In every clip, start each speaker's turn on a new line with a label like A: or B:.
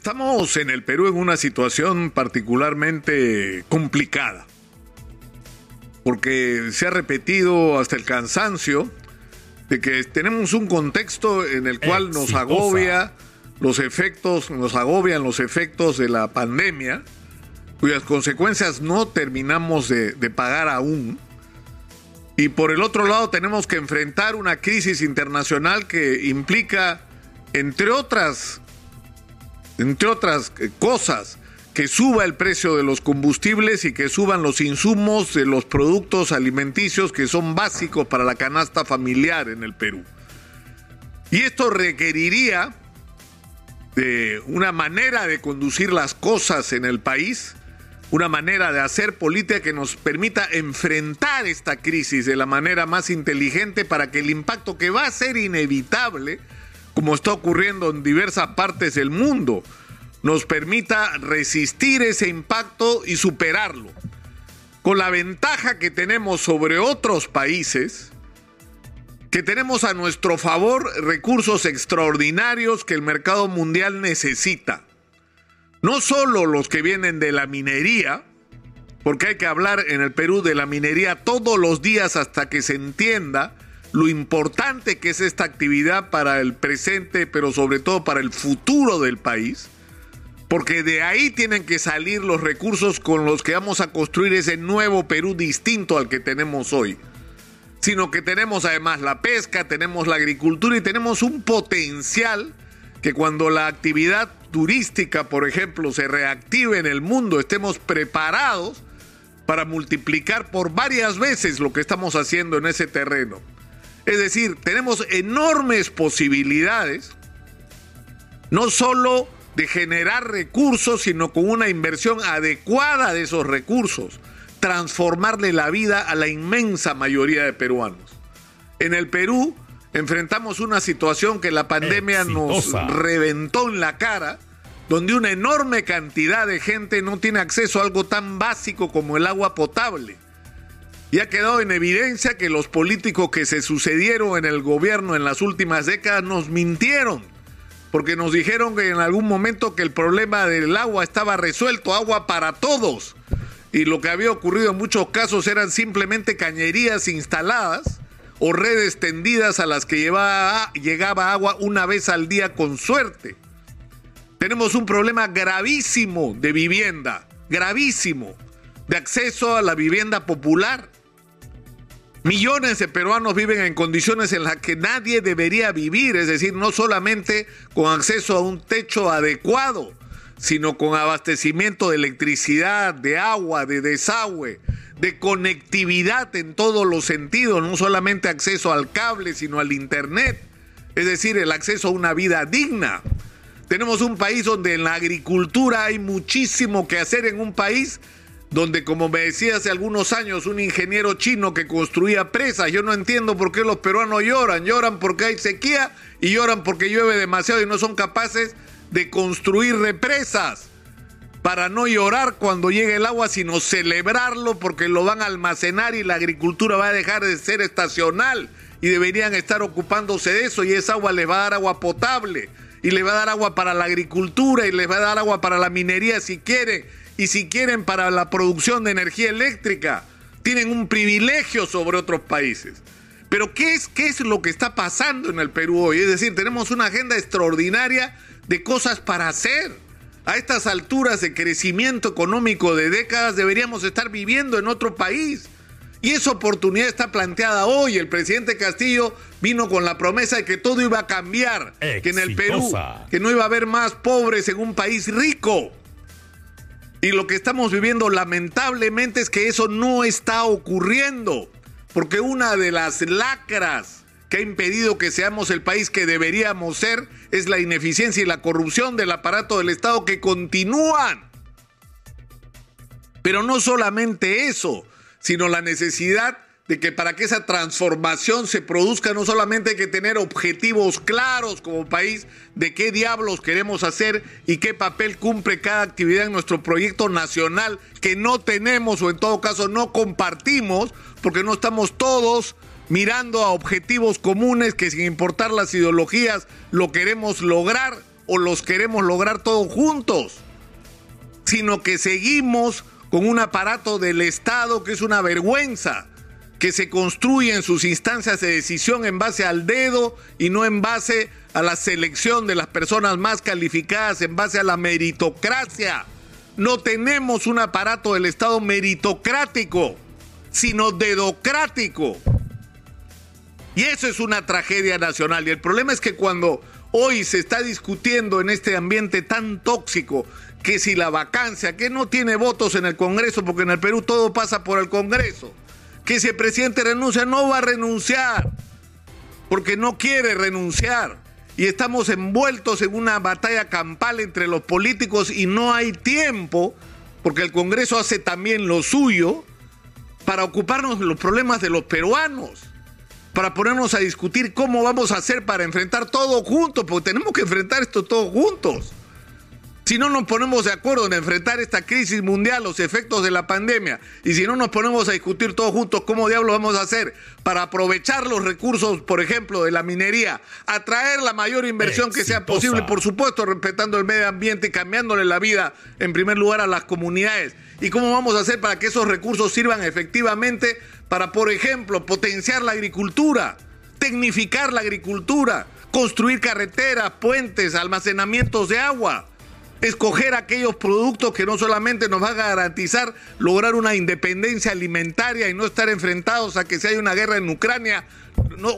A: Estamos en el Perú en una situación particularmente complicada, porque se ha repetido hasta el cansancio de que tenemos un contexto en el cual nos agobia los efectos, nos agobian los efectos de la pandemia, cuyas consecuencias no terminamos de, de pagar aún. Y por el otro lado tenemos que enfrentar una crisis internacional que implica, entre otras entre otras eh, cosas, que suba el precio de los combustibles y que suban los insumos de los productos alimenticios que son básicos para la canasta familiar en el Perú. Y esto requeriría de una manera de conducir las cosas en el país, una manera de hacer política que nos permita enfrentar esta crisis de la manera más inteligente para que el impacto que va a ser inevitable como está ocurriendo en diversas partes del mundo, nos permita resistir ese impacto y superarlo. Con la ventaja que tenemos sobre otros países, que tenemos a nuestro favor recursos extraordinarios que el mercado mundial necesita. No solo los que vienen de la minería, porque hay que hablar en el Perú de la minería todos los días hasta que se entienda lo importante que es esta actividad para el presente, pero sobre todo para el futuro del país, porque de ahí tienen que salir los recursos con los que vamos a construir ese nuevo Perú distinto al que tenemos hoy, sino que tenemos además la pesca, tenemos la agricultura y tenemos un potencial que cuando la actividad turística, por ejemplo, se reactive en el mundo, estemos preparados para multiplicar por varias veces lo que estamos haciendo en ese terreno. Es decir, tenemos enormes posibilidades, no solo de generar recursos, sino con una inversión adecuada de esos recursos, transformarle la vida a la inmensa mayoría de peruanos. En el Perú enfrentamos una situación que la pandemia nos reventó en la cara, donde una enorme cantidad de gente no tiene acceso a algo tan básico como el agua potable y ha quedado en evidencia que los políticos que se sucedieron en el gobierno en las últimas décadas nos mintieron, porque nos dijeron que en algún momento que el problema del agua estaba resuelto, agua para todos. Y lo que había ocurrido en muchos casos eran simplemente cañerías instaladas o redes tendidas a las que llegaba agua una vez al día con suerte. Tenemos un problema gravísimo de vivienda, gravísimo, de acceso a la vivienda popular. Millones de peruanos viven en condiciones en las que nadie debería vivir, es decir, no solamente con acceso a un techo adecuado, sino con abastecimiento de electricidad, de agua, de desagüe, de conectividad en todos los sentidos, no solamente acceso al cable, sino al Internet, es decir, el acceso a una vida digna. Tenemos un país donde en la agricultura hay muchísimo que hacer en un país donde como me decía hace algunos años un ingeniero chino que construía presas, yo no entiendo por qué los peruanos lloran, lloran porque hay sequía y lloran porque llueve demasiado y no son capaces de construir represas para no llorar cuando llegue el agua, sino celebrarlo porque lo van a almacenar y la agricultura va a dejar de ser estacional y deberían estar ocupándose de eso y esa agua les va a dar agua potable y les va a dar agua para la agricultura y les va a dar agua para la minería si quieren y si quieren para la producción de energía eléctrica, tienen un privilegio sobre otros países. Pero ¿qué es, ¿qué es lo que está pasando en el Perú hoy? Es decir, tenemos una agenda extraordinaria de cosas para hacer. A estas alturas de crecimiento económico de décadas deberíamos estar viviendo en otro país. Y esa oportunidad está planteada hoy. El presidente Castillo vino con la promesa de que todo iba a cambiar, que en el Perú, que no iba a haber más pobres en un país rico. Y lo que estamos viviendo lamentablemente es que eso no está ocurriendo, porque una de las lacras que ha impedido que seamos el país que deberíamos ser es la ineficiencia y la corrupción del aparato del Estado que continúan. Pero no solamente eso, sino la necesidad de que para que esa transformación se produzca no solamente hay que tener objetivos claros como país de qué diablos queremos hacer y qué papel cumple cada actividad en nuestro proyecto nacional que no tenemos o en todo caso no compartimos porque no estamos todos mirando a objetivos comunes que sin importar las ideologías lo queremos lograr o los queremos lograr todos juntos, sino que seguimos con un aparato del Estado que es una vergüenza, que se construye en sus instancias de decisión en base al dedo y no en base a la selección de las personas más calificadas, en base a la meritocracia. No tenemos un aparato del Estado meritocrático, sino dedocrático. Y eso es una tragedia nacional. Y el problema es que cuando hoy se está discutiendo en este ambiente tan tóxico que si la vacancia, que no tiene votos en el Congreso, porque en el Perú todo pasa por el Congreso, que si el presidente renuncia, no va a renunciar, porque no quiere renunciar. Y estamos envueltos en una batalla campal entre los políticos y no hay tiempo, porque el Congreso hace también lo suyo, para ocuparnos de los problemas de los peruanos, para ponernos a discutir cómo vamos a hacer para enfrentar todo juntos, porque tenemos que enfrentar esto todos juntos. Si no nos ponemos de acuerdo en enfrentar esta crisis mundial, los efectos de la pandemia, y si no nos ponemos a discutir todos juntos cómo diablos vamos a hacer para aprovechar los recursos, por ejemplo, de la minería, atraer la mayor inversión que sea posible, por supuesto, respetando el medio ambiente y cambiándole la vida, en primer lugar, a las comunidades. ¿Y cómo vamos a hacer para que esos recursos sirvan efectivamente para, por ejemplo, potenciar la agricultura, tecnificar la agricultura, construir carreteras, puentes, almacenamientos de agua? Escoger aquellos productos que no solamente nos van a garantizar lograr una independencia alimentaria y no estar enfrentados a que si hay una guerra en Ucrania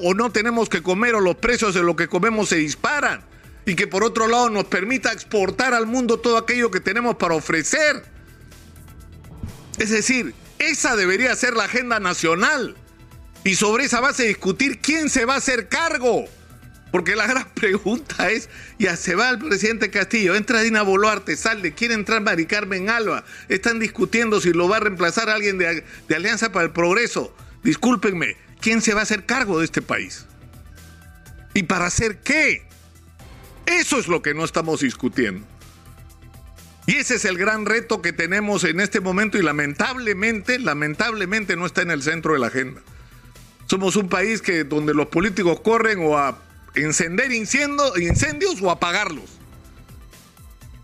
A: o no tenemos que comer o los precios de lo que comemos se disparan y que por otro lado nos permita exportar al mundo todo aquello que tenemos para ofrecer. Es decir, esa debería ser la agenda nacional y sobre esa base discutir quién se va a hacer cargo. Porque la gran pregunta es, ya se va el presidente Castillo, entra Dina Boluarte, sale, quiere entrar Mari Carmen Alba, están discutiendo si lo va a reemplazar alguien de, de Alianza para el Progreso. Discúlpenme, ¿quién se va a hacer cargo de este país? ¿Y para hacer qué? Eso es lo que no estamos discutiendo. Y ese es el gran reto que tenemos en este momento y lamentablemente, lamentablemente no está en el centro de la agenda. Somos un país que donde los políticos corren o a encender incendios o apagarlos.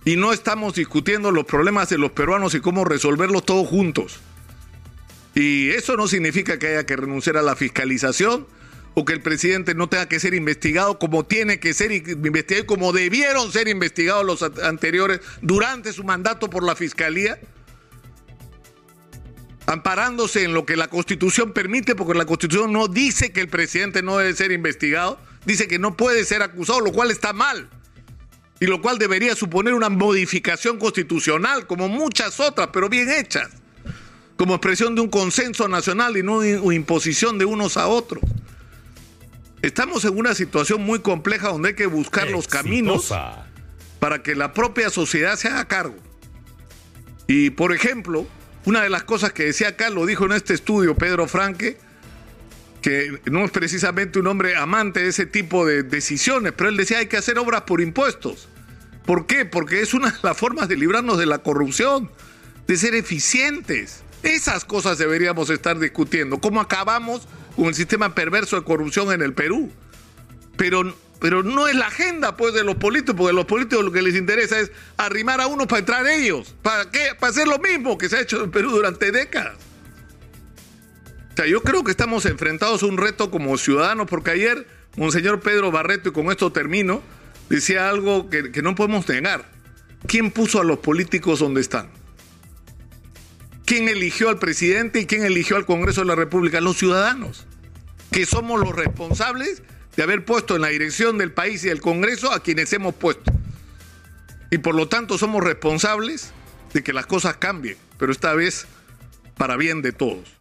A: Y no estamos discutiendo los problemas de los peruanos y cómo resolverlos todos juntos. Y eso no significa que haya que renunciar a la fiscalización o que el presidente no tenga que ser investigado como tiene que ser investigado, como debieron ser investigados los anteriores durante su mandato por la fiscalía, amparándose en lo que la constitución permite, porque la constitución no dice que el presidente no debe ser investigado, dice que no puede ser acusado, lo cual está mal. Y lo cual debería suponer una modificación constitucional, como muchas otras, pero bien hechas. Como expresión de un consenso nacional y no una imposición de unos a otros. Estamos en una situación muy compleja donde hay que buscar los caminos para que la propia sociedad se haga cargo. Y, por ejemplo, una de las cosas que decía acá, lo dijo en este estudio Pedro Franque, que no es precisamente un hombre amante de ese tipo de decisiones, pero él decía hay que hacer obras por impuestos. ¿Por qué? Porque es una de las formas de librarnos de la corrupción, de ser eficientes. Esas cosas deberíamos estar discutiendo. ¿Cómo acabamos con el sistema perverso de corrupción en el Perú? Pero, pero no es la agenda pues, de los políticos, porque a los políticos lo que les interesa es arrimar a uno para entrar ellos. ¿Para qué? Para hacer lo mismo que se ha hecho en Perú durante décadas yo creo que estamos enfrentados a un reto como ciudadanos, porque ayer Monseñor Pedro Barreto, y con esto termino, decía algo que, que no podemos negar. ¿Quién puso a los políticos donde están? ¿Quién eligió al presidente y quién eligió al Congreso de la República? Los ciudadanos, que somos los responsables de haber puesto en la dirección del país y del Congreso a quienes hemos puesto. Y por lo tanto somos responsables de que las cosas cambien, pero esta vez para bien de todos.